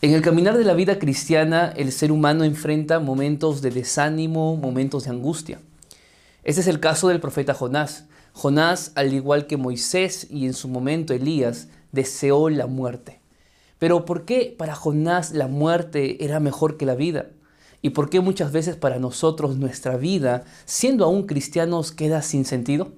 En el caminar de la vida cristiana, el ser humano enfrenta momentos de desánimo, momentos de angustia. Ese es el caso del profeta Jonás. Jonás, al igual que Moisés y en su momento Elías, deseó la muerte. Pero ¿por qué para Jonás la muerte era mejor que la vida? ¿Y por qué muchas veces para nosotros nuestra vida, siendo aún cristianos, queda sin sentido?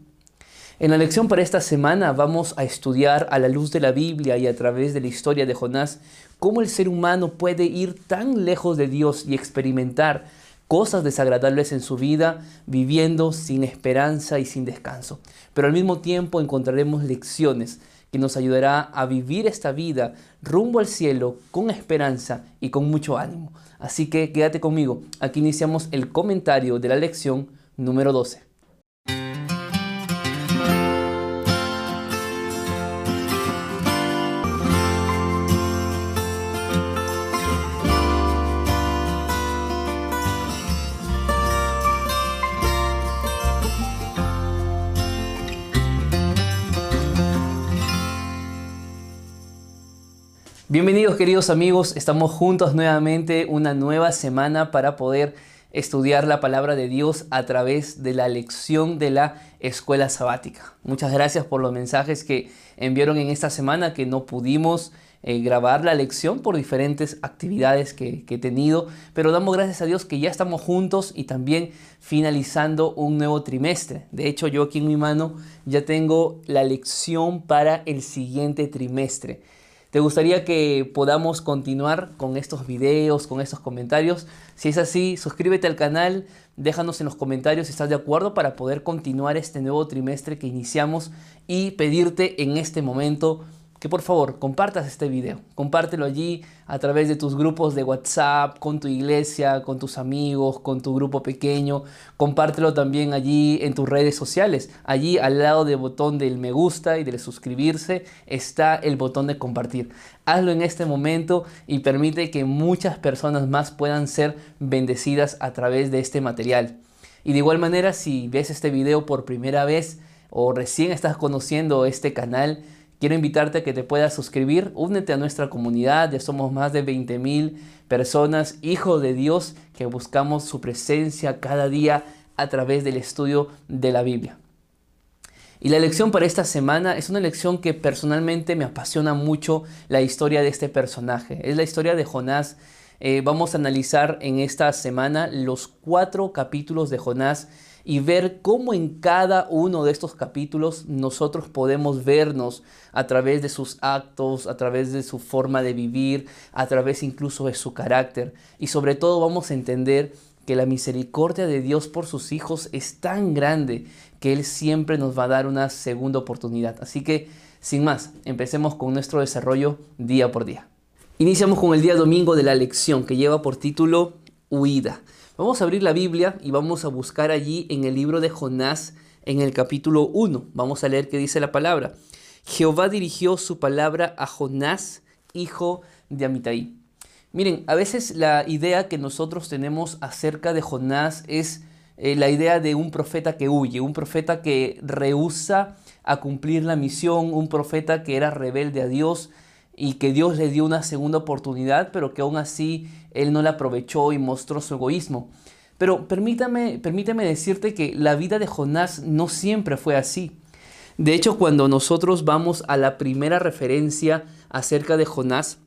En la lección para esta semana vamos a estudiar a la luz de la Biblia y a través de la historia de Jonás cómo el ser humano puede ir tan lejos de Dios y experimentar cosas desagradables en su vida viviendo sin esperanza y sin descanso. Pero al mismo tiempo encontraremos lecciones que nos ayudará a vivir esta vida rumbo al cielo con esperanza y con mucho ánimo. Así que quédate conmigo. Aquí iniciamos el comentario de la lección número 12. Bienvenidos queridos amigos, estamos juntos nuevamente una nueva semana para poder estudiar la palabra de Dios a través de la lección de la escuela sabática. Muchas gracias por los mensajes que enviaron en esta semana que no pudimos eh, grabar la lección por diferentes actividades que, que he tenido, pero damos gracias a Dios que ya estamos juntos y también finalizando un nuevo trimestre. De hecho, yo aquí en mi mano ya tengo la lección para el siguiente trimestre. ¿Te gustaría que podamos continuar con estos videos, con estos comentarios? Si es así, suscríbete al canal, déjanos en los comentarios si estás de acuerdo para poder continuar este nuevo trimestre que iniciamos y pedirte en este momento que por favor compartas este video, compártelo allí a través de tus grupos de WhatsApp, con tu iglesia, con tus amigos, con tu grupo pequeño, compártelo también allí en tus redes sociales. Allí al lado del botón del me gusta y del suscribirse está el botón de compartir. Hazlo en este momento y permite que muchas personas más puedan ser bendecidas a través de este material. Y de igual manera, si ves este video por primera vez o recién estás conociendo este canal, Quiero invitarte a que te puedas suscribir, únete a nuestra comunidad, ya somos más de 20 mil personas, hijos de Dios, que buscamos su presencia cada día a través del estudio de la Biblia. Y la lección para esta semana es una lección que personalmente me apasiona mucho la historia de este personaje. Es la historia de Jonás. Eh, vamos a analizar en esta semana los cuatro capítulos de Jonás y ver cómo en cada uno de estos capítulos nosotros podemos vernos a través de sus actos, a través de su forma de vivir, a través incluso de su carácter. Y sobre todo vamos a entender que la misericordia de Dios por sus hijos es tan grande que Él siempre nos va a dar una segunda oportunidad. Así que, sin más, empecemos con nuestro desarrollo día por día. Iniciamos con el día domingo de la lección que lleva por título Huida. Vamos a abrir la Biblia y vamos a buscar allí en el libro de Jonás en el capítulo 1. Vamos a leer qué dice la palabra. Jehová dirigió su palabra a Jonás, hijo de Amitai. Miren, a veces la idea que nosotros tenemos acerca de Jonás es eh, la idea de un profeta que huye, un profeta que rehúsa a cumplir la misión, un profeta que era rebelde a Dios y que Dios le dio una segunda oportunidad, pero que aún así él no la aprovechó y mostró su egoísmo. Pero permítame, permítame decirte que la vida de Jonás no siempre fue así. De hecho, cuando nosotros vamos a la primera referencia acerca de Jonás,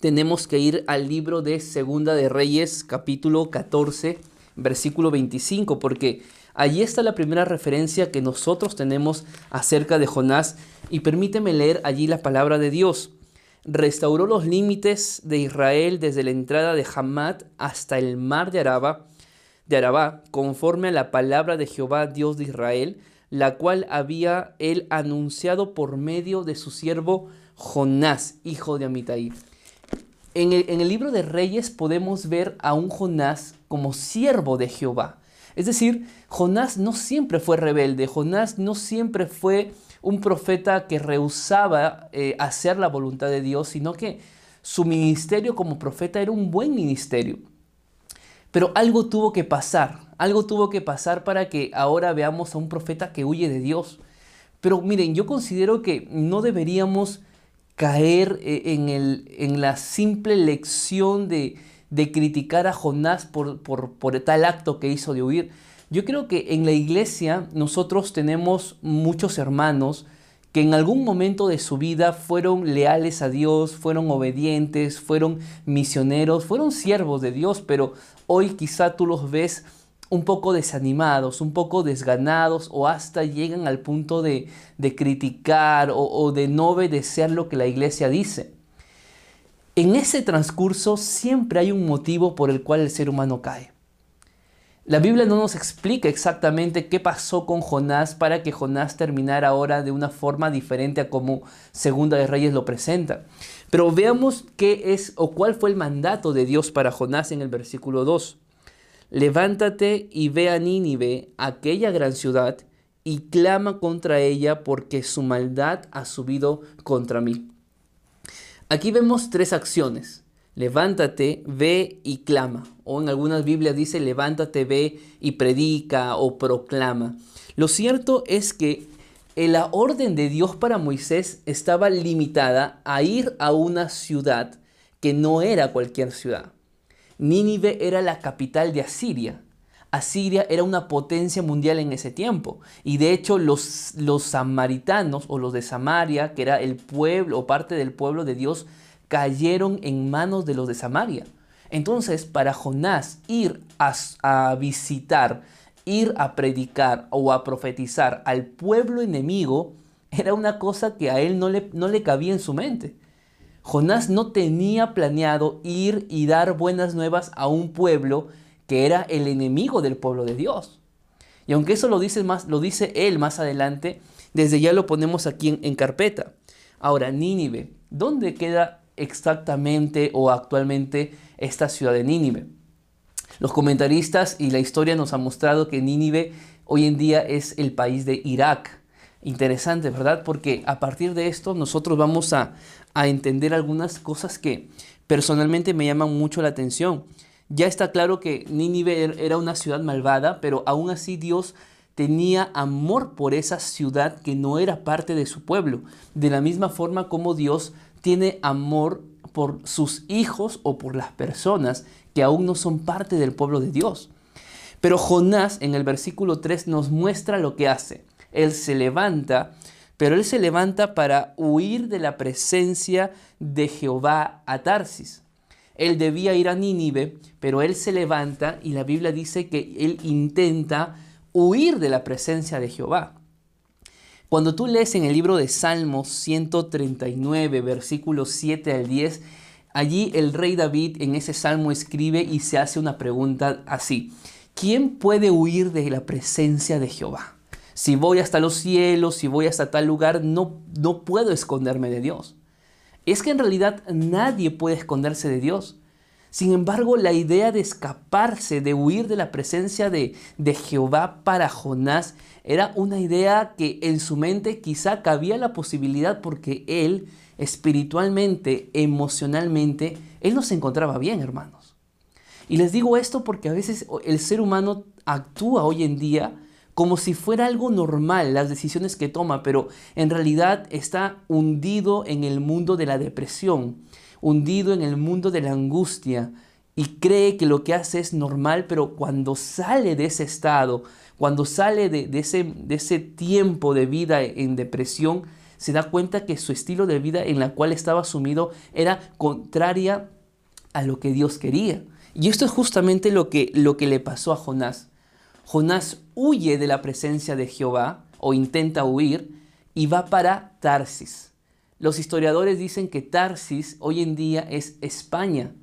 tenemos que ir al libro de Segunda de Reyes, capítulo 14, versículo 25, porque allí está la primera referencia que nosotros tenemos acerca de Jonás. Y permíteme leer allí la palabra de Dios restauró los límites de Israel desde la entrada de Hamad hasta el mar de Araba, de conforme a la palabra de Jehová, Dios de Israel, la cual había él anunciado por medio de su siervo Jonás, hijo de Amitai. En el, en el libro de Reyes podemos ver a un Jonás como siervo de Jehová. Es decir, Jonás no siempre fue rebelde, Jonás no siempre fue un profeta que rehusaba eh, hacer la voluntad de Dios, sino que su ministerio como profeta era un buen ministerio. Pero algo tuvo que pasar, algo tuvo que pasar para que ahora veamos a un profeta que huye de Dios. Pero miren, yo considero que no deberíamos caer eh, en, la simple lección de, de criticar a Jonás por, por, por tal acto que hizo de huir. Yo creo que en la iglesia nosotros tenemos muchos hermanos que en algún momento de su vida fueron leales a Dios, fueron obedientes, fueron misioneros, fueron siervos de Dios, pero hoy quizá tú los ves un poco desanimados, un poco desganados o hasta llegan al punto de, criticar o, o de no obedecer lo que la iglesia dice. En ese transcurso siempre hay un motivo por el cual el ser humano cae. La Biblia no nos explica exactamente qué pasó con Jonás para que Jonás terminara ahora de una forma diferente a como Segunda de Reyes lo presenta. Pero veamos qué es o cuál fue el mandato de Dios para Jonás en el versículo 2. Levántate y ve a Nínive, aquella gran ciudad, y clama contra ella porque su maldad ha subido contra mí. Aquí vemos tres acciones levántate, ve y clama. O en algunas Biblias dice, levántate, ve y predica o proclama. Lo cierto es que la orden de Dios para Moisés estaba limitada a ir a una ciudad que no era cualquier ciudad. Nínive era la capital de Asiria. Asiria era una potencia mundial en ese tiempo. Y de hecho los, los samaritanos o los de Samaria, que era el pueblo o parte del pueblo de Dios, cayeron en manos de los de Samaria. Entonces, para Jonás ir a, visitar, ir a predicar o a profetizar al pueblo enemigo era una cosa que a él no le, no le cabía en su mente. Jonás no tenía planeado ir y dar buenas nuevas a un pueblo que era el enemigo del pueblo de Dios. Y aunque eso lo dice, más, lo dice él más adelante, desde ya lo ponemos aquí en, en carpeta. Ahora, Nínive, ¿dónde queda exactamente o actualmente esta ciudad de Nínive. Los comentaristas y la historia nos han mostrado que Nínive hoy en día es el país de Irak. Interesante, ¿verdad? Porque a partir de esto nosotros vamos a, a entender algunas cosas que personalmente me llaman mucho la atención. Ya está claro que Nínive er, era una ciudad malvada, pero aún así Dios tenía amor por esa ciudad que no era parte de su pueblo, de la misma forma como Dios tiene amor por sus hijos o por las personas que aún no son parte del pueblo de Dios. Pero Jonás en el versículo 3 nos muestra lo que hace. Él se levanta, pero él se levanta para huir de la presencia de Jehová a Tarsis. Él debía ir a Nínive, pero él se levanta y la Biblia dice que él intenta huir de la presencia de Jehová. Cuando tú lees en el libro de Salmos 139, versículos 7 al 10, allí el rey David en ese salmo escribe y se hace una pregunta así. ¿Quién puede huir de la presencia de Jehová? Si voy hasta los cielos, si voy hasta tal lugar, no, no puedo esconderme de Dios. Es que en realidad nadie puede esconderse de Dios. Sin embargo, la idea de escaparse, de huir de la presencia de, de Jehová para Jonás era una idea que en su mente quizá cabía la posibilidad porque él espiritualmente, emocionalmente, él no se encontraba bien, hermanos. Y les digo esto porque a veces el ser humano actúa hoy en día como si fuera algo normal las decisiones que toma, pero en realidad está hundido en el mundo de la depresión, hundido en el mundo de la angustia y cree que lo que hace es normal, pero cuando sale de ese estado, cuando sale de, ese, de ese tiempo de vida en depresión, se da cuenta que su estilo de vida en la cual estaba sumido era contraria a lo que Dios quería. Y esto es justamente lo que, lo que le pasó a Jonás. Jonás huye de la presencia de Jehová o intenta huir y va para Tarsis. Los historiadores dicen que Tarsis hoy en día es España.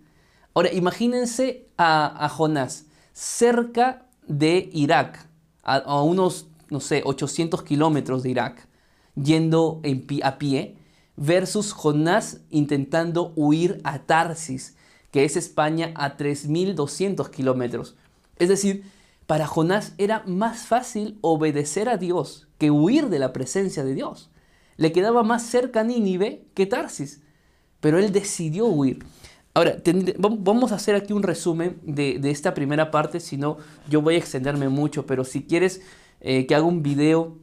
Ahora, imagínense a, Jonás cerca de Irak, a, unos, no sé, 800 kilómetros de Irak, yendo en a pie, versus Jonás intentando huir a Tarsis, que es España a 3.200 kilómetros. Es decir, para Jonás era más fácil obedecer a Dios que huir de la presencia de Dios. Le quedaba más cerca Nínive que Tarsis, pero él decidió huir. Ahora, vamos a hacer aquí un resumen de, esta primera parte, si no, yo voy a extenderme mucho, pero si quieres eh, que haga un video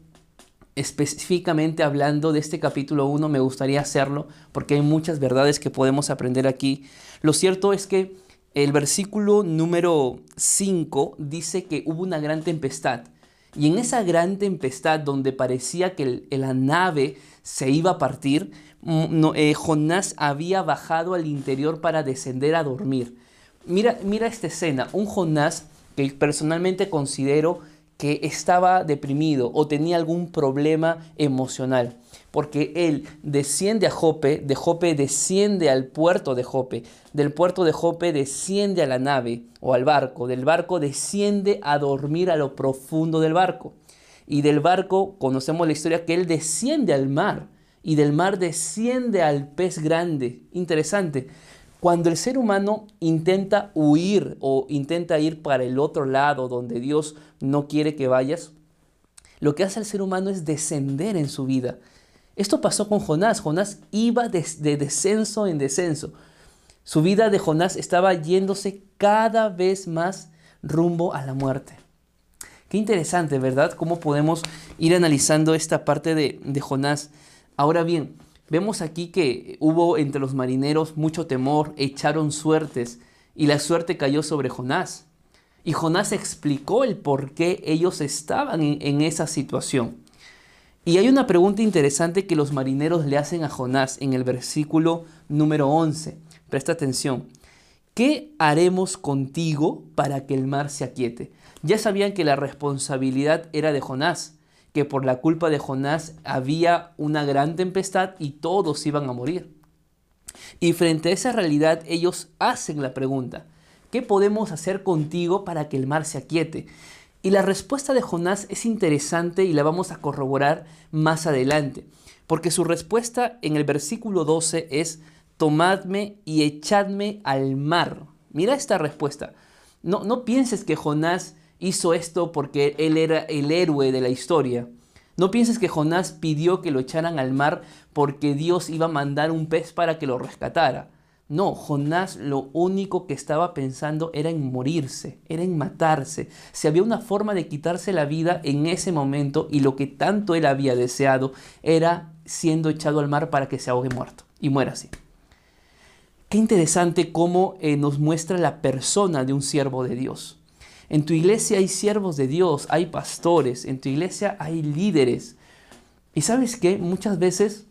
específicamente hablando de este capítulo 1, me gustaría hacerlo porque hay muchas verdades que podemos aprender aquí. Lo cierto es que el versículo número 5 dice que hubo una gran tempestad. Y en esa gran tempestad donde parecía que la nave se iba a partir, mm, eh, Jonás había bajado al interior para descender a dormir. Mira, mira esta escena, un Jonás que personalmente considero que estaba deprimido o tenía algún problema emocional, porque él desciende a Jope, de Jope desciende al puerto de Jope, del puerto de Jope desciende a la nave o al barco, del barco desciende a dormir a lo profundo del barco. Y del barco conocemos la historia que él desciende al mar y del mar desciende al pez grande. Interesante. Cuando el ser humano intenta huir o intenta ir para el otro lado donde Dios no quiere que vayas, lo que hace el ser humano es descender en su vida. Esto pasó con Jonás. Jonás iba de, de descenso en descenso. Su vida de Jonás estaba yéndose cada vez más rumbo a la muerte. Qué interesante, ¿verdad? Cómo podemos ir analizando esta parte de Jonás. Ahora bien, Vemos aquí que hubo entre los marineros mucho temor, echaron suertes y la suerte cayó sobre Jonás. Y Jonás explicó el por qué ellos estaban en, esa situación. Y hay una pregunta interesante que los marineros le hacen a Jonás en el versículo número 11. Presta atención. ¿Qué haremos contigo para que el mar se aquiete? Ya sabían que la responsabilidad era de Jonás, que por la culpa de Jonás había una gran tempestad y todos iban a morir. Y frente a esa realidad ellos hacen la pregunta, ¿qué podemos hacer contigo para que el mar se aquiete? Y la respuesta de Jonás es interesante y la vamos a corroborar más adelante, porque su respuesta en el versículo 12 es, tomadme y echadme al mar. Mira esta respuesta. No, no pienses que Jonás hizo esto porque él era el héroe de la historia. No pienses que Jonás pidió que lo echaran al mar porque Dios iba a mandar un pez para que lo rescatara. No, Jonás lo único que estaba pensando era en morirse, era en matarse. Si había una forma de quitarse la vida en ese momento y lo que tanto él había deseado era siendo echado al mar para que se ahogue muerto y muera así. Qué interesante cómo eh, nos muestra la persona de un siervo de Dios. En tu iglesia hay siervos de Dios, hay pastores, en tu iglesia hay líderes. Y sabes que muchas veces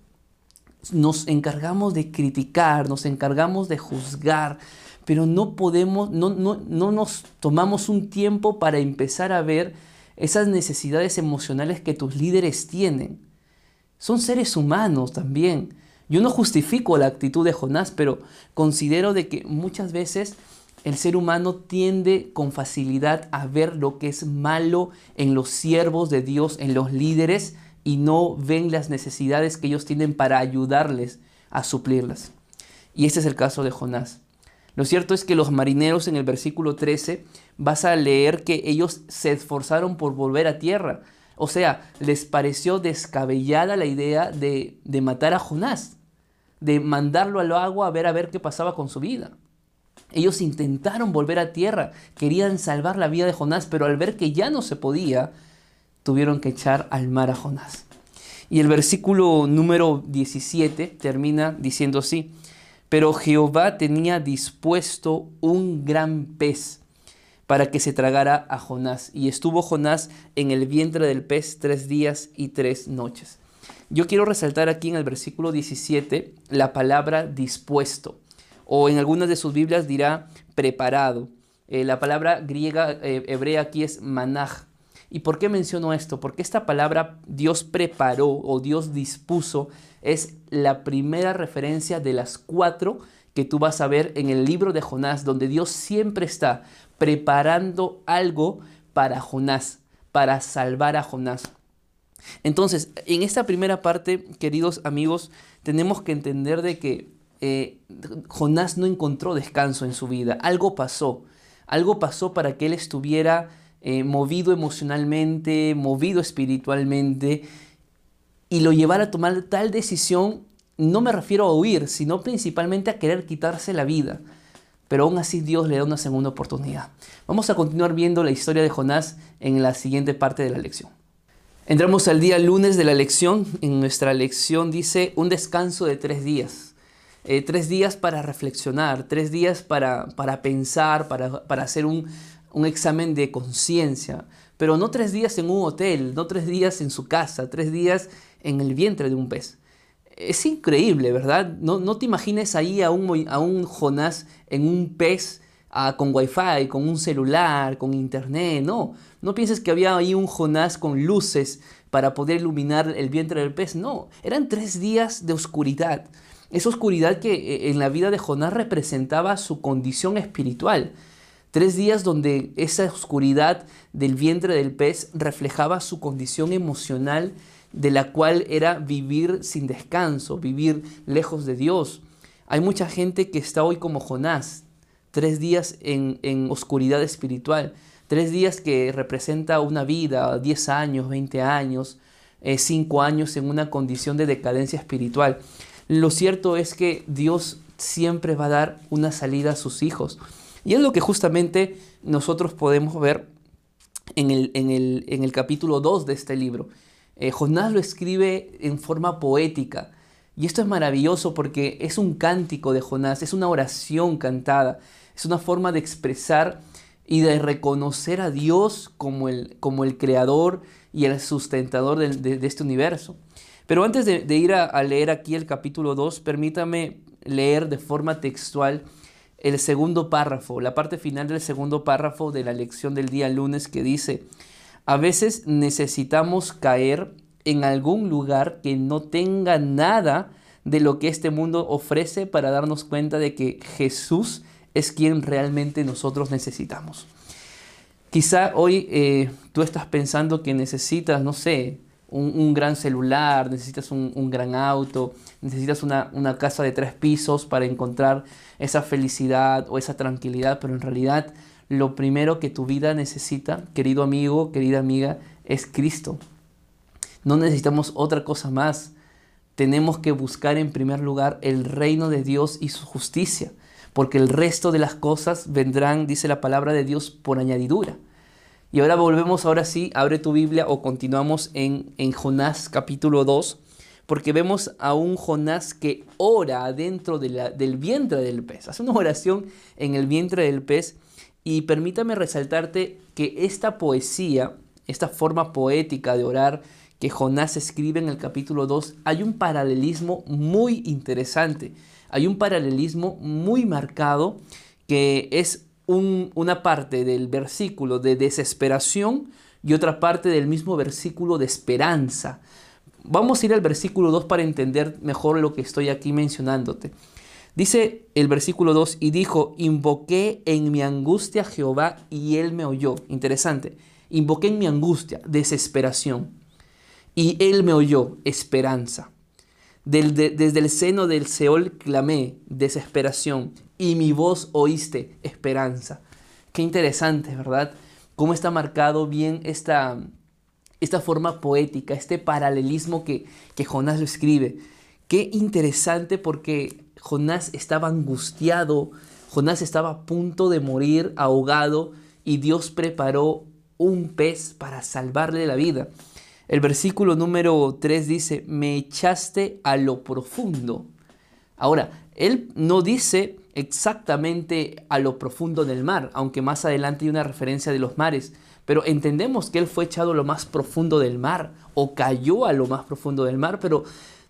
nos encargamos de criticar, nos encargamos de juzgar, pero no podemos, no, no, no nos tomamos un tiempo para empezar a ver esas necesidades emocionales que tus líderes tienen. Son seres humanos también. Yo no justifico la actitud de Jonás, pero considero de que muchas veces el ser humano tiende con facilidad a ver lo que es malo en los siervos de Dios, en los líderes, y no ven las necesidades que ellos tienen para ayudarles a suplirlas. Y este es el caso de Jonás. Lo cierto es que los marineros en el versículo 13 vas a leer que ellos se esforzaron por volver a tierra. O sea, les pareció descabellada la idea de, de matar a Jonás, de mandarlo al agua a ver a ver qué pasaba con su vida. Ellos intentaron volver a tierra, querían salvar la vida de Jonás, pero al ver que ya no se podía, tuvieron que echar al mar a Jonás. Y el versículo número 17 termina diciendo así, pero Jehová tenía dispuesto un gran pez para que se tragara a Jonás. Y estuvo Jonás en el vientre del pez tres días y tres noches. Yo quiero resaltar aquí en el versículo 17 la palabra dispuesto o en algunas de sus Biblias dirá preparado. Eh, la palabra griega eh, hebrea aquí es manaj. ¿Y por qué menciono esto? Porque esta palabra Dios preparó o Dios dispuso es la primera referencia de las cuatro que tú vas a ver en el libro de Jonás, donde Dios siempre está preparando algo para Jonás, para salvar a Jonás. Entonces, en esta primera parte, queridos amigos, tenemos que entender de que eh, Jonás no encontró descanso en su vida. Algo pasó. Algo pasó para que él estuviera eh, movido emocionalmente, movido espiritualmente y lo llevara a tomar tal decisión. No me refiero a huir, sino principalmente a querer quitarse la vida. Pero aún así Dios le da una segunda oportunidad. Vamos a continuar viendo la historia de Jonás en la siguiente parte de la lección. Entramos al día lunes de la lección. En nuestra lección dice un descanso de tres días. Eh, tres días para reflexionar, tres días para, para pensar, para, para hacer un, un examen de conciencia. Pero no tres días en un hotel, no tres días en su casa, tres días en el vientre de un pez. Es increíble, ¿verdad? No, no te imagines ahí a un, a un Jonás en un pez ah, con wifi, con un celular, con internet, no. No pienses que había ahí un Jonás con luces para poder iluminar el vientre del pez. No, eran tres días de oscuridad. Esa oscuridad que eh, en la vida de Jonás representaba su condición espiritual. Tres días donde esa oscuridad del vientre del pez reflejaba su condición emocional de la cual era vivir sin descanso, vivir lejos de Dios. Hay mucha gente que está hoy como Jonás, tres días en, oscuridad espiritual. Tres días que representa una vida, 10 años, 20 años, 5 eh, años en una condición de decadencia espiritual. Lo cierto es que Dios siempre va a dar una salida a sus hijos. Y es lo que justamente nosotros podemos ver en el, en el, capítulo 2 de este libro. Eh, Jonás lo escribe en forma poética. Y esto es maravilloso porque es un cántico de Jonás, es una oración cantada, es una forma de expresar y de reconocer a Dios como el, como el creador y el sustentador de, este universo. Pero antes de, ir a, leer aquí el capítulo 2, permítame leer de forma textual el segundo párrafo, la parte final del segundo párrafo de la lección del día lunes que dice, a veces necesitamos caer en algún lugar que no tenga nada de lo que este mundo ofrece para darnos cuenta de que Jesús es quien realmente nosotros necesitamos. Quizá hoy eh, tú estás pensando que necesitas, no sé, un, gran celular, necesitas un, gran auto, necesitas una, una, casa de tres pisos para encontrar esa felicidad o esa tranquilidad, pero en realidad lo primero que tu vida necesita, querido amigo, querida amiga, es Cristo. No necesitamos otra cosa más. Tenemos que buscar en primer lugar el reino de Dios y su justicia porque el resto de las cosas vendrán, dice la palabra de Dios, por añadidura. Y ahora volvemos, ahora sí, abre tu Biblia o continuamos en, en Jonás capítulo 2, porque vemos a un Jonás que ora dentro del vientre del pez, hace una oración en el vientre del pez. Y permítame resaltarte que esta poesía, esta forma poética de orar que Jonás escribe en el capítulo 2, hay un paralelismo muy interesante hay un paralelismo muy marcado que es una parte del versículo de desesperación y otra parte del mismo versículo de esperanza. Vamos a ir al versículo 2 para entender mejor lo que estoy aquí mencionándote. Dice el versículo 2, y dijo, invoqué en mi angustia a Jehová y él me oyó. Interesante, invoqué en mi angustia, desesperación, y él me oyó, esperanza desde el seno del Seol clamé desesperación y mi voz oíste esperanza. Qué interesante, ¿verdad? Cómo está marcado bien esta, esta forma poética, este paralelismo que, que Jonás lo escribe. Qué interesante porque Jonás estaba angustiado, Jonás estaba a punto de morir ahogado y Dios preparó un pez para salvarle la vida. El versículo número 3 dice, me echaste a lo profundo. Ahora, él no dice exactamente a lo profundo del mar, aunque más adelante hay una referencia de los mares, pero entendemos que él fue echado a lo más profundo del mar o cayó a lo más profundo del mar, pero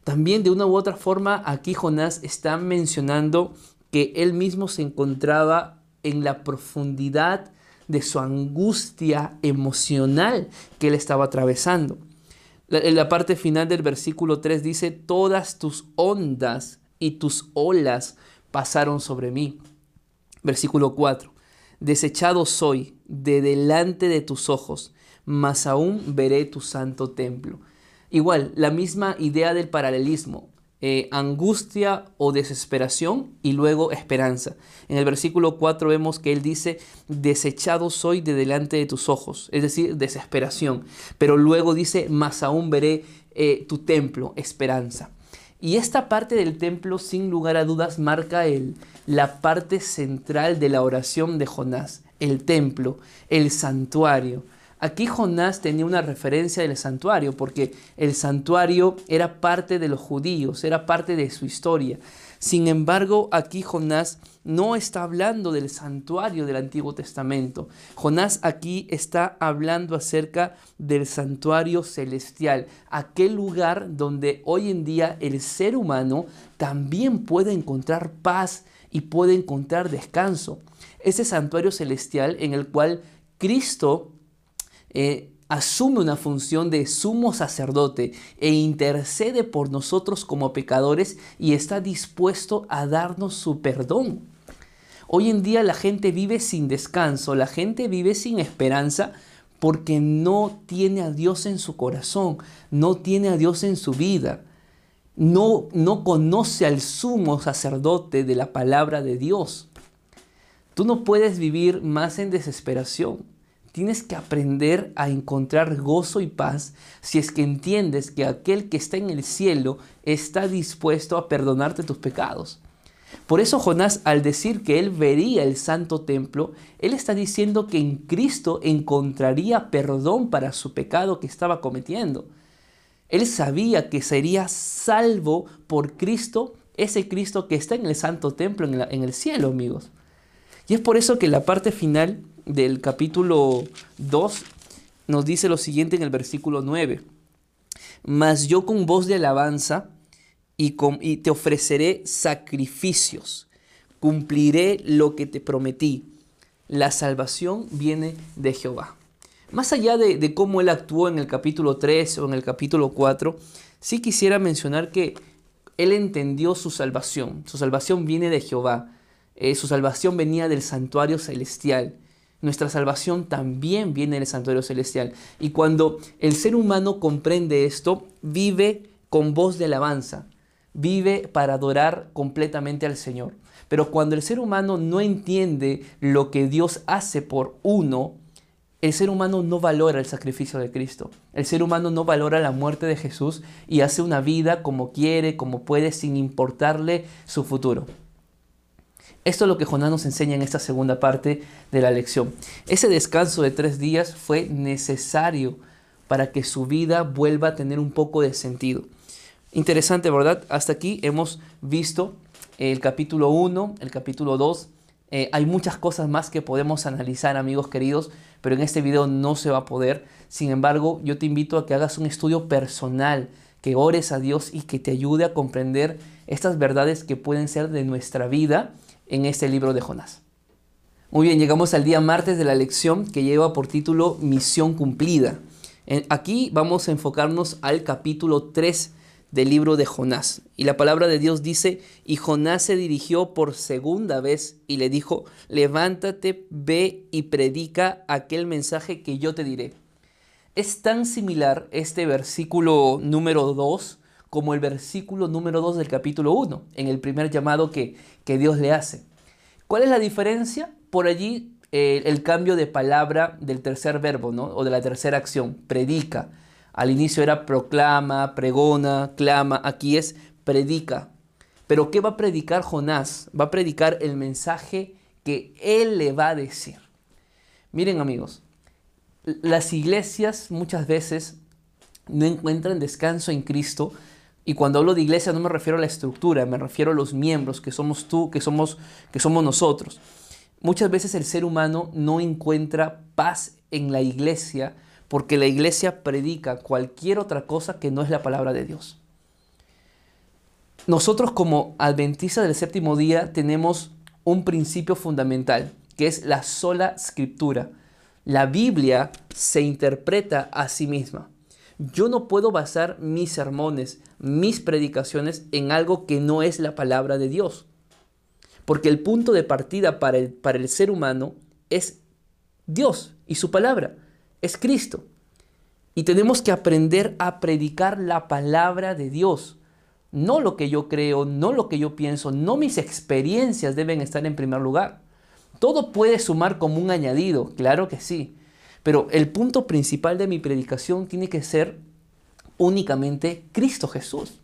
también de una u otra forma aquí Jonás está mencionando que él mismo se encontraba en la profundidad de su angustia emocional que él estaba atravesando. En la parte final del versículo 3 dice, todas tus ondas y tus olas pasaron sobre mí. Versículo 4, desechado soy de delante de tus ojos, mas aún veré tu santo templo. Igual, la misma idea del paralelismo. Eh, angustia o desesperación y luego esperanza. En el versículo 4 vemos que él dice, desechado soy de delante de tus ojos, es decir, desesperación. Pero luego dice, más aún veré eh, tu templo, esperanza. Y esta parte del templo, sin lugar a dudas, marca el, la parte central de la oración de Jonás, el templo, el santuario. Aquí Jonás tenía una referencia del santuario, porque el santuario era parte de los judíos, era parte de su historia. Sin embargo, aquí Jonás no está hablando del santuario del Antiguo Testamento. Jonás aquí está hablando acerca del santuario celestial, aquel lugar donde hoy en día el ser humano también puede encontrar paz y puede encontrar descanso. Ese santuario celestial en el cual Cristo eh, asume una función de sumo sacerdote e intercede por nosotros como pecadores y está dispuesto a darnos su perdón. Hoy en día la gente vive sin descanso, la gente vive sin esperanza porque no tiene a Dios en su corazón, no tiene a Dios en su vida, no, no conoce al sumo sacerdote de la palabra de Dios. Tú no puedes vivir más en desesperación. Tienes que aprender a encontrar gozo y paz si es que entiendes que aquel que está en el cielo está dispuesto a perdonarte tus pecados. Por eso Jonás al decir que él vería el santo templo, él está diciendo que en Cristo encontraría perdón para su pecado que estaba cometiendo. Él sabía que sería salvo por Cristo, ese Cristo que está en el santo templo en, el cielo, amigos. Y es por eso que la parte final del capítulo 2 nos dice lo siguiente en el versículo 9. Mas yo con voz de alabanza y, y te ofreceré sacrificios, cumpliré lo que te prometí. La salvación viene de Jehová. Más allá de, de, cómo él actuó en el capítulo 3 o en el capítulo 4, sí quisiera mencionar que él entendió su salvación. Su salvación viene de Jehová. Eh, su salvación venía del santuario celestial. Nuestra salvación también viene del santuario celestial. Y cuando el ser humano comprende esto, vive con voz de alabanza, vive para adorar completamente al Señor. Pero cuando el ser humano no entiende lo que Dios hace por uno, el ser humano no valora el sacrificio de Cristo. El ser humano no valora la muerte de Jesús y hace una vida como quiere, como puede, sin importarle su futuro. Esto es lo que Jonás nos enseña en esta segunda parte de la lección. Ese descanso de tres días fue necesario para que su vida vuelva a tener un poco de sentido. Interesante, ¿verdad? Hasta aquí hemos visto el capítulo 1, el capítulo 2. Eh, hay muchas cosas más que podemos analizar, amigos queridos, pero en este video no se va a poder. Sin embargo, yo te invito a que hagas un estudio personal, que ores a Dios y que te ayude a comprender estas verdades que pueden ser de nuestra vida en este libro de Jonás. Muy bien, llegamos al día martes de la lección que lleva por título Misión cumplida. Aquí vamos a enfocarnos al capítulo 3 del libro de Jonás. Y la palabra de Dios dice, y Jonás se dirigió por segunda vez y le dijo, levántate, ve y predica aquel mensaje que yo te diré. Es tan similar este versículo número 2 como el versículo número 2 del capítulo 1, en el primer llamado que, que Dios le hace. ¿Cuál es la diferencia? Por allí eh, el cambio de palabra del tercer verbo, ¿no? O de la tercera acción, predica. Al inicio era proclama, pregona, clama, aquí es predica. Pero ¿qué va a predicar Jonás? Va a predicar el mensaje que él le va a decir. Miren amigos, las iglesias muchas veces no encuentran descanso en Cristo y cuando hablo de iglesia no me refiero a la estructura, me refiero a los miembros, que somos tú, que somos, que somos nosotros. Muchas veces el ser humano no encuentra paz en la iglesia porque la iglesia predica cualquier otra cosa que no es la palabra de Dios. Nosotros como adventistas del séptimo día tenemos un principio fundamental, que es la sola escritura. La Biblia se interpreta a sí misma. Yo no puedo basar mis sermones, mis predicaciones en algo que no es la palabra de Dios. Porque el punto de partida para el, para el ser humano es Dios y su palabra, es Cristo. Y tenemos que aprender a predicar la palabra de Dios. No lo que yo creo, no lo que yo pienso, no mis experiencias deben estar en primer lugar. Todo puede sumar como un añadido, claro que sí. Pero el punto principal de mi predicación tiene que ser únicamente Cristo Jesús.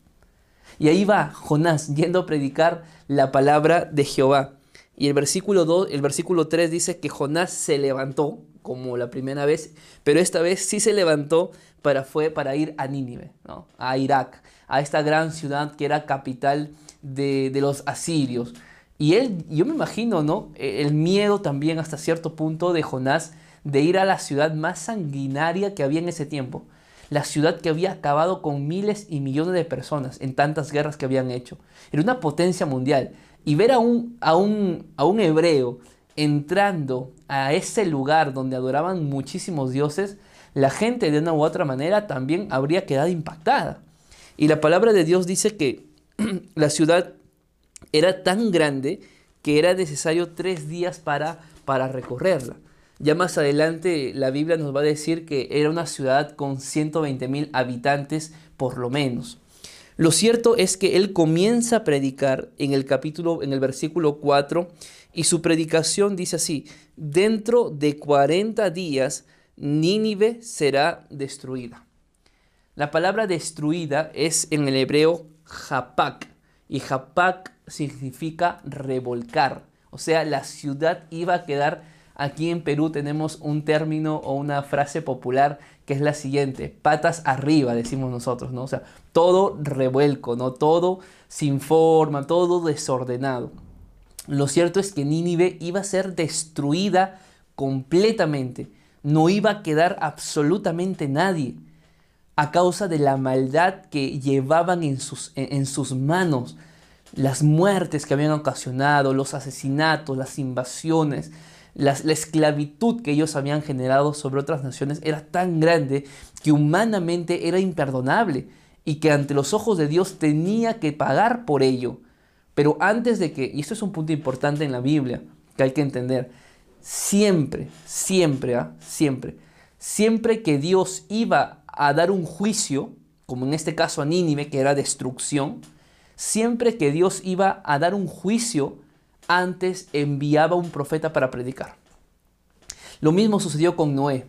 Y ahí va Jonás yendo a predicar la palabra de Jehová. Y el versículo, 2, el versículo 3 dice que Jonás se levantó, como la primera vez, pero esta vez sí se levantó para, fue para ir a Nínive, a Irak, a esta gran ciudad que era capital de, de los asirios. Y él, yo me imagino, ¿no? E, el miedo también hasta cierto punto de Jonás de ir a la ciudad más sanguinaria que había en ese tiempo. La ciudad que había acabado con miles y millones de personas en tantas guerras que habían hecho. Era una potencia mundial. Y ver a un, a un, a un hebreo entrando a ese lugar donde adoraban muchísimos dioses, la gente de una u otra manera también habría quedado impactada. Y la palabra de Dios dice que la ciudad era tan grande que era necesario tres días para, para recorrerla. Ya más adelante la Biblia nos va a decir que era una ciudad con 120 mil habitantes por lo menos. Lo cierto es que él comienza a predicar en el capítulo, en el versículo 4, y su predicación dice así, dentro de 40 días Nínive será destruida. La palabra destruida es en el hebreo japak, y japak significa revolcar, o sea, la ciudad iba a quedar Aquí en Perú tenemos un término o una frase popular que es la siguiente, patas arriba, decimos nosotros, ¿no? O sea, todo revuelco, ¿no? Todo sin forma, todo desordenado. Lo cierto es que Nínive iba a ser destruida completamente. No iba a quedar absolutamente nadie a causa de la maldad que llevaban en sus, en sus manos, las muertes que habían ocasionado, los asesinatos, las invasiones, la, esclavitud que ellos habían generado sobre otras naciones era tan grande que humanamente era imperdonable y que ante los ojos de Dios tenía que pagar por ello. Pero antes de que, y esto es un punto importante en la Biblia que hay que entender, siempre, siempre, ¿ah? siempre, siempre que Dios iba a dar un juicio, como en este caso a Nínive, que era destrucción, siempre que Dios iba a dar un juicio, antes enviaba un profeta para predicar. Lo mismo sucedió con Noé.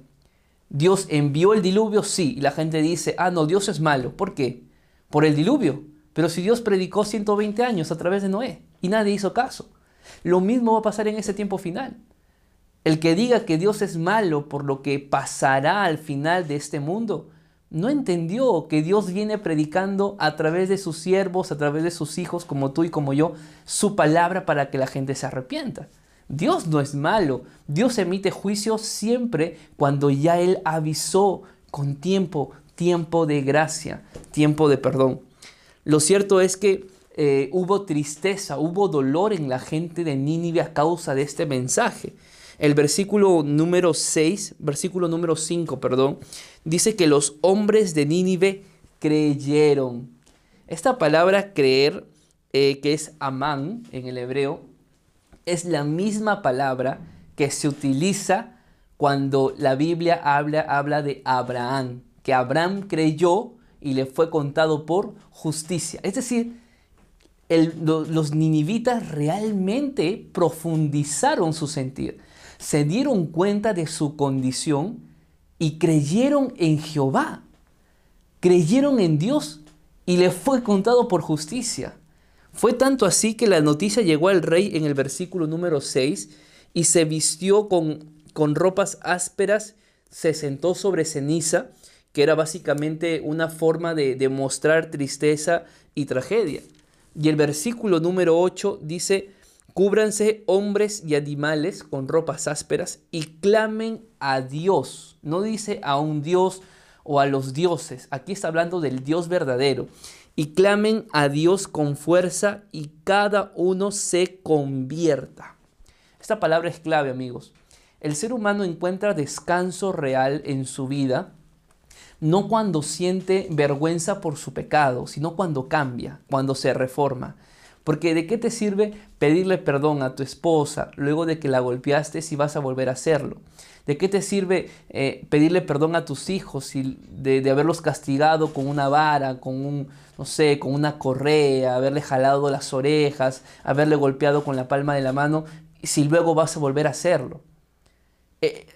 Dios envió el diluvio, sí, y la gente dice, ah, no, Dios es malo. ¿Por qué? Por el diluvio. Pero si Dios predicó 120 años a través de Noé y nadie hizo caso, lo mismo va a pasar en ese tiempo final. El que diga que Dios es malo por lo que pasará al final de este mundo, no entendió que Dios viene predicando a través de sus siervos, a través de sus hijos, como tú y como yo, su palabra para que la gente se arrepienta. Dios no es malo. Dios emite juicio siempre cuando ya Él avisó con tiempo, tiempo de gracia, tiempo de perdón. Lo cierto es que eh, hubo tristeza, hubo dolor en la gente de Nínive a causa de este mensaje. El versículo número 6, versículo número 5, perdón, dice que los hombres de Nínive creyeron. Esta palabra creer, eh, que es amán en el hebreo, es la misma palabra que se utiliza cuando la Biblia habla, habla de Abraham, que Abraham creyó y le fue contado por justicia. Es decir, los ninivitas realmente profundizaron su sentir se dieron cuenta de su condición y creyeron en Jehová. Creyeron en Dios y le fue contado por justicia. Fue tanto así que la noticia llegó al rey en el versículo número 6 y se vistió con, con ropas ásperas, se sentó sobre ceniza, que era básicamente una forma de demostrar tristeza y tragedia. Y el versículo número 8 dice, Cúbranse hombres y animales con ropas ásperas y clamen a Dios. No dice a un Dios o a los dioses. Aquí está hablando del Dios verdadero. Y clamen a Dios con fuerza y cada uno se convierta. Esta palabra es clave, amigos. El ser humano encuentra descanso real en su vida, no cuando siente vergüenza por su pecado, sino cuando cambia, cuando se reforma. Porque de qué te sirve pedirle perdón a tu esposa luego de que la golpeaste si vas a volver a hacerlo. ¿De qué te sirve eh, pedirle perdón a tus hijos si de, de, haberlos castigado con una vara, con un, no sé, con una correa, haberle jalado las orejas, haberle golpeado con la palma de la mano, si luego vas a volver a hacerlo? Eh,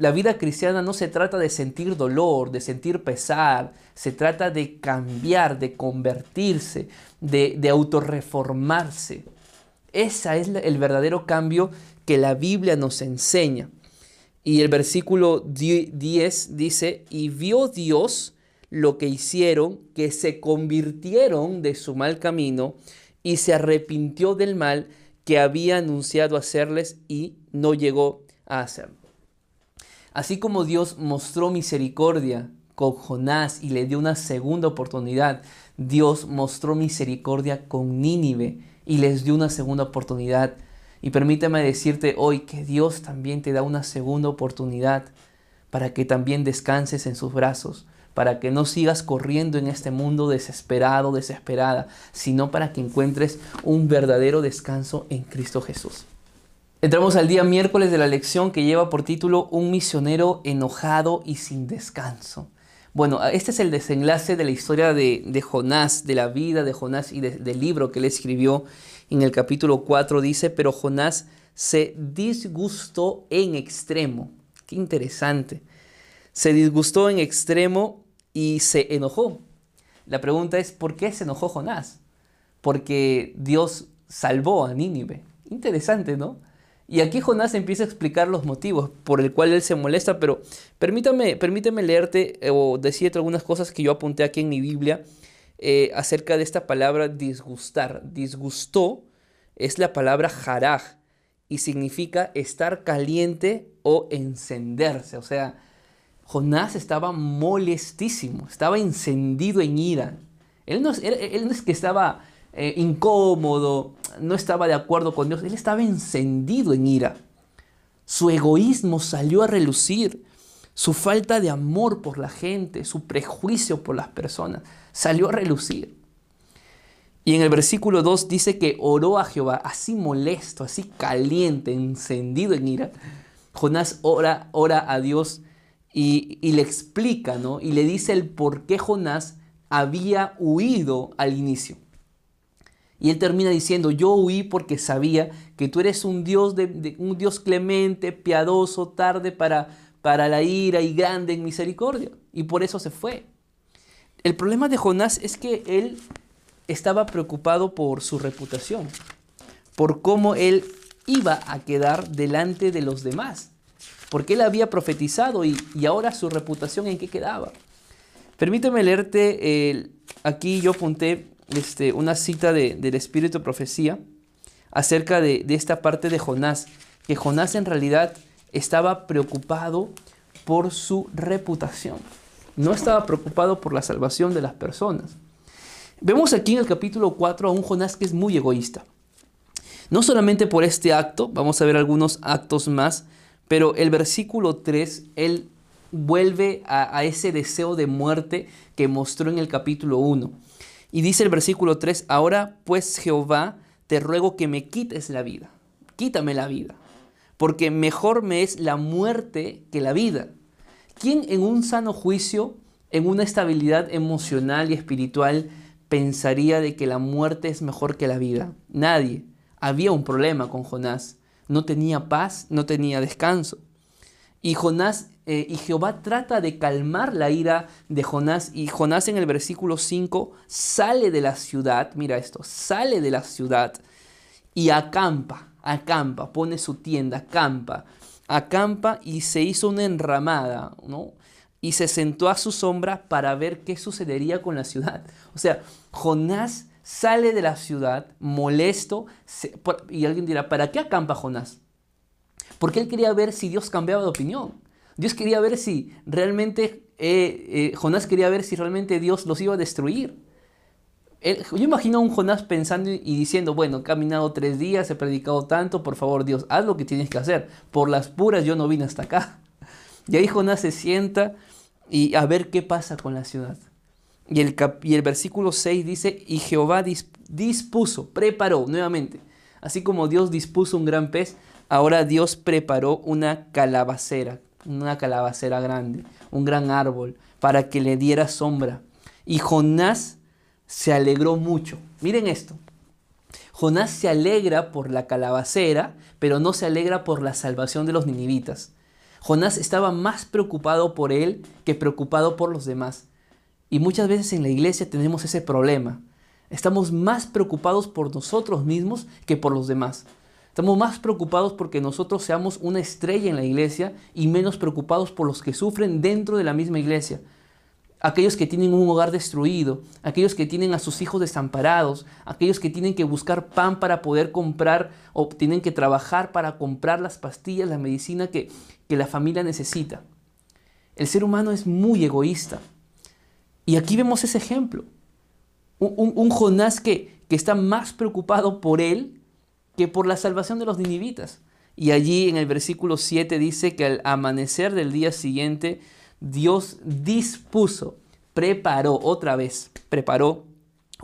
la vida cristiana no se trata de sentir dolor, de sentir pesar, se trata de cambiar, de convertirse, de, de autorreformarse. Ese es el verdadero cambio que la Biblia nos enseña. Y el versículo 10 dice, y vio Dios lo que hicieron, que se convirtieron de su mal camino y se arrepintió del mal que había anunciado hacerles y no llegó a. Así como Dios mostró misericordia con Jonás y le dio una segunda oportunidad, Dios mostró misericordia con Nínive y les dio una segunda oportunidad. Y permíteme decirte hoy que Dios también te da una segunda oportunidad para que también descanses en sus brazos, para que no sigas corriendo en este mundo desesperado, desesperada, sino para que encuentres un verdadero descanso en Cristo Jesús. Entramos al día miércoles de la lección que lleva por título Un misionero enojado y sin descanso. Bueno, este es el desenlace de la historia de, Jonás, de la vida de Jonás y del libro que él escribió en el capítulo 4. Dice, pero Jonás se disgustó en extremo. Qué interesante. Se disgustó en extremo y se enojó. La pregunta es, ¿por qué se enojó Jonás? Porque Dios salvó a Nínive. Interesante, ¿no? Y aquí Jonás empieza a explicar los motivos por el cual él se molesta, pero permítame, permíteme leerte eh, o decirte algunas cosas que yo apunté aquí en mi Biblia eh, acerca de esta palabra disgustar. Disgustó es la palabra jaraj y significa estar caliente o encenderse. O sea, Jonás estaba molestísimo, estaba encendido en ira. Él no, él no es que estaba eh, incómodo, no estaba de acuerdo con Dios, él estaba encendido en ira. Su egoísmo salió a relucir, su falta de amor por la gente, su prejuicio por las personas, salió a relucir. Y en el versículo 2 dice que oró a Jehová, así molesto, así caliente, encendido en ira. Jonás ora, ora a Dios y, le explica, ¿no? Y le dice el por qué Jonás había huido al inicio. Y él termina diciendo, yo huí porque sabía que tú eres un Dios, de, un Dios clemente, piadoso, tarde para, para la ira y grande en misericordia. Y por eso se fue. El problema de Jonás es que él estaba preocupado por su reputación, por cómo él iba a quedar delante de los demás, porque él había profetizado y, ahora su reputación en qué quedaba. Permíteme leerte, aquí yo apunté este, una cita del Espíritu de Profecía acerca de, esta parte de Jonás, que Jonás en realidad estaba preocupado por su reputación, no estaba preocupado por la salvación de las personas. Vemos aquí en el capítulo 4 a un Jonás que es muy egoísta. No solamente por este acto, vamos a ver algunos actos más, pero el versículo 3, él vuelve a, a ese deseo de muerte que mostró en el capítulo 1. Y dice el versículo 3, ahora pues Jehová, te ruego que me quites la vida, quítame la vida, porque mejor me es la muerte que la vida. ¿Quién en un sano juicio, en una estabilidad emocional y espiritual, pensaría de que la muerte es mejor que la vida? Nadie. Había un problema con Jonás. No tenía paz, no tenía descanso. Y Jonás eh, y Jehová trata de calmar la ira de Jonás y Jonás en el versículo 5 sale de la ciudad, mira esto, sale de la ciudad y acampa, acampa, pone su tienda, acampa, acampa y se hizo una enramada, ¿no? Y se sentó a su sombra para ver qué sucedería con la ciudad. O sea, Jonás sale de la ciudad molesto y alguien dirá, ¿para qué acampa Jonás? Porque él quería ver si Dios cambiaba de opinión. Dios quería ver si realmente, eh, eh, Jonás quería ver si realmente Dios los iba a destruir. yo imagino a un Jonás pensando y diciendo, bueno, he caminado tres días, he predicado tanto, por favor Dios, haz lo que tienes que hacer. Por las puras yo no vine hasta acá. Y ahí Jonás se sienta y a ver qué pasa con la ciudad. Y el, y el versículo 6 dice, y Jehová dispuso, preparó nuevamente. Así como Dios dispuso un gran pez, ahora Dios preparó una calabacera una calabacera grande, un gran árbol, para que le diera sombra. Y Jonás se alegró mucho. Miren esto. Jonás se alegra por la calabacera, pero no se alegra por la salvación de los ninivitas. Jonás estaba más preocupado por él que preocupado por los demás. Y muchas veces en la iglesia tenemos ese problema. Estamos más preocupados por nosotros mismos que por los demás. Estamos más preocupados porque nosotros seamos una estrella en la iglesia y menos preocupados por los que sufren dentro de la misma iglesia. Aquellos que tienen un hogar destruido, aquellos que tienen a sus hijos desamparados, aquellos que tienen que buscar pan para poder comprar o tienen que trabajar para comprar las pastillas, la medicina que, la familia necesita. El ser humano es muy egoísta. Y aquí vemos ese ejemplo. Un, Jonás que, que está más preocupado por él que por la salvación de los ninivitas. Y allí en el versículo 7 dice que al amanecer del día siguiente, Dios dispuso, preparó otra vez, preparó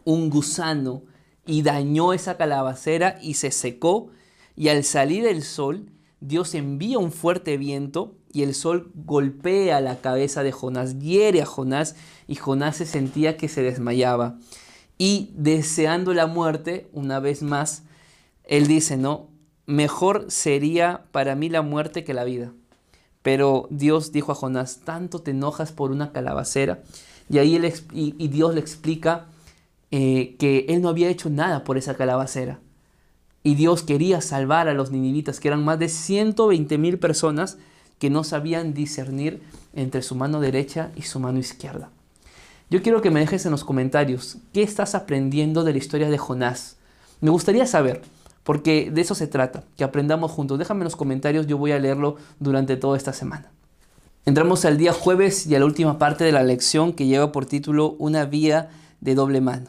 un gusano y dañó esa calabacera y se secó. Y al salir el sol, Dios envía un fuerte viento y el sol golpea la cabeza de Jonás, hiere a Jonás y Jonás se sentía que se desmayaba. Y deseando la muerte, una vez más, él dice, no, mejor sería para mí la muerte que la vida. Pero Dios dijo a Jonás, tanto te enojas por una calabacera. Y ahí Dios le explica eh, que él no había hecho nada por esa calabacera. Y Dios quería salvar a los ninivitas, que eran más de 120 mil personas que no sabían discernir entre su mano derecha y su mano izquierda. Yo quiero que me dejes en los comentarios qué estás aprendiendo de la historia de Jonás. Me gustaría saber porque de eso se trata, que aprendamos juntos. Déjame en los comentarios, yo voy a leerlo durante toda esta semana. Entramos al día jueves y a la última parte de la lección que lleva por título Una vía de doble mano.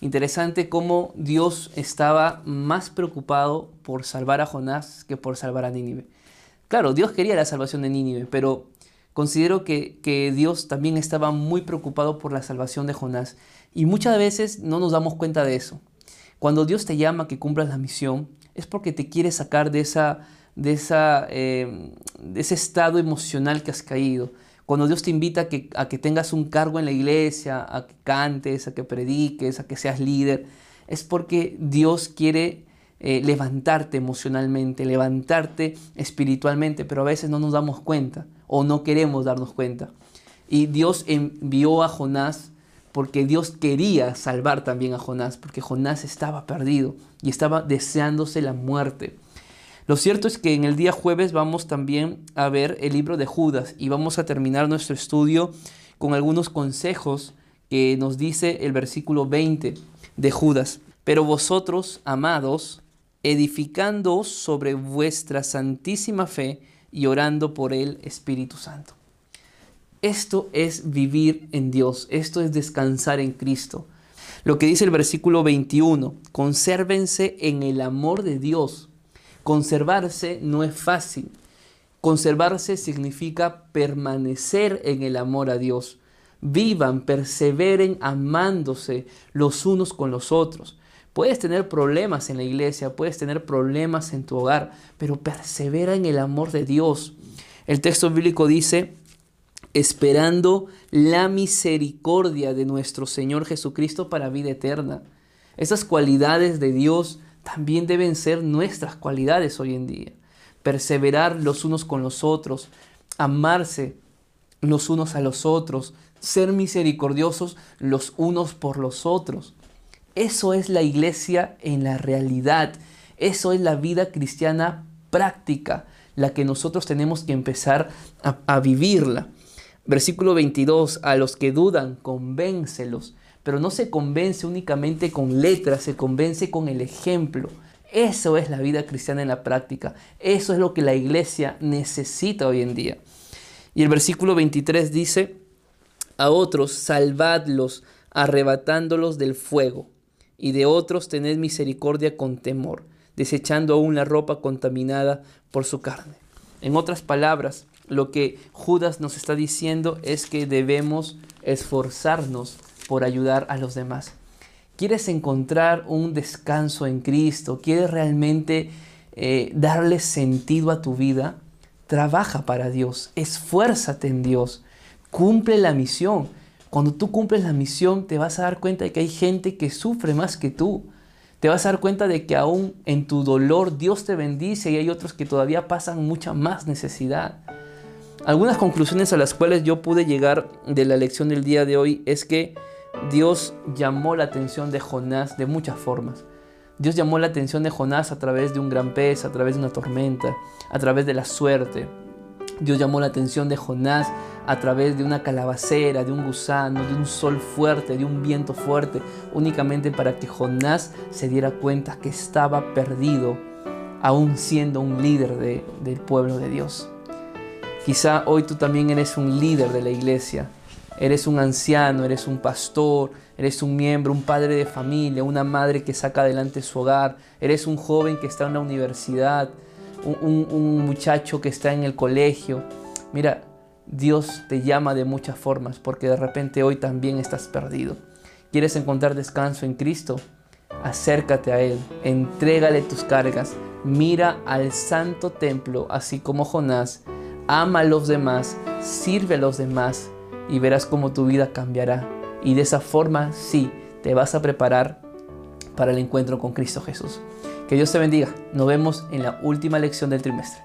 Interesante cómo Dios estaba más preocupado por salvar a Jonás que por salvar a Nínive. Claro, Dios quería la salvación de Nínive, pero considero que, que Dios también estaba muy preocupado por la salvación de Jonás. Y muchas veces no nos damos cuenta de eso. Cuando Dios te llama a que cumplas la misión, es porque te quiere sacar de, esa, de, esa, eh, de ese estado emocional que has caído. Cuando Dios te invita a que, a que tengas un cargo en la iglesia, a que cantes, a que prediques, a que seas líder, es porque Dios quiere eh, levantarte emocionalmente, levantarte espiritualmente, pero a veces no nos damos cuenta o no queremos darnos cuenta. Y Dios envió a Jonás porque Dios quería salvar también a Jonás, porque Jonás estaba perdido y estaba deseándose la muerte. Lo cierto es que en el día jueves vamos también a ver el libro de Judas y vamos a terminar nuestro estudio con algunos consejos que nos dice el versículo 20 de Judas. Pero vosotros, amados, edificándoos sobre vuestra santísima fe y orando por el Espíritu Santo. Esto es vivir en Dios, esto es descansar en Cristo. Lo que dice el versículo 21, consérvense en el amor de Dios. Conservarse no es fácil. Conservarse significa permanecer en el amor a Dios. Vivan, perseveren amándose los unos con los otros. Puedes tener problemas en la iglesia, puedes tener problemas en tu hogar, pero persevera en el amor de Dios. El texto bíblico dice, esperando la misericordia de nuestro Señor Jesucristo para vida eterna. Esas cualidades de Dios también deben ser nuestras cualidades hoy en día. Perseverar los unos con los otros, amarse los unos a los otros, ser misericordiosos los unos por los otros. Eso es la iglesia en la realidad. Eso es la vida cristiana práctica, la que nosotros tenemos que empezar a, a vivirla. Versículo 22, a los que dudan, convéncelos, pero no se convence únicamente con letras, se convence con el ejemplo. Eso es la vida cristiana en la práctica, eso es lo que la iglesia necesita hoy en día. Y el versículo 23 dice, a otros salvadlos, arrebatándolos del fuego, y de otros tened misericordia con temor, desechando aún la ropa contaminada por su carne. En otras palabras, lo que Judas nos está diciendo es que debemos esforzarnos por ayudar a los demás. ¿Quieres encontrar un descanso en Cristo? ¿Quieres realmente eh, darle sentido a tu vida? Trabaja para Dios, esfuérzate en Dios, cumple la misión. Cuando tú cumples la misión te vas a dar cuenta de que hay gente que sufre más que tú. Te vas a dar cuenta de que aún en tu dolor Dios te bendice y hay otros que todavía pasan mucha más necesidad. Algunas conclusiones a las cuales yo pude llegar de la lección del día de hoy es que Dios llamó la atención de Jonás de muchas formas. Dios llamó la atención de Jonás a través de un gran pez, a través de una tormenta, a través de la suerte. Dios llamó la atención de Jonás a través de una calabacera, de un gusano, de un sol fuerte, de un viento fuerte, únicamente para que Jonás se diera cuenta que estaba perdido, aún siendo un líder del pueblo de Dios. Quizá hoy tú también eres un líder de la iglesia, eres un anciano, eres un pastor, eres un miembro, un padre de familia, una madre que saca adelante su hogar, eres un joven que está en la universidad, un, muchacho que está en el colegio. Mira, Dios te llama de muchas formas porque de repente hoy también estás perdido. ¿Quieres encontrar descanso en Cristo? Acércate a Él, entrégale tus cargas, mira al santo templo, así como Jonás, ama a los demás, sirve a los demás y verás cómo tu vida cambiará. Y de esa forma sí, te vas a preparar para el encuentro con Cristo Jesús. Que Dios te bendiga. Nos vemos en la última lección del trimestre.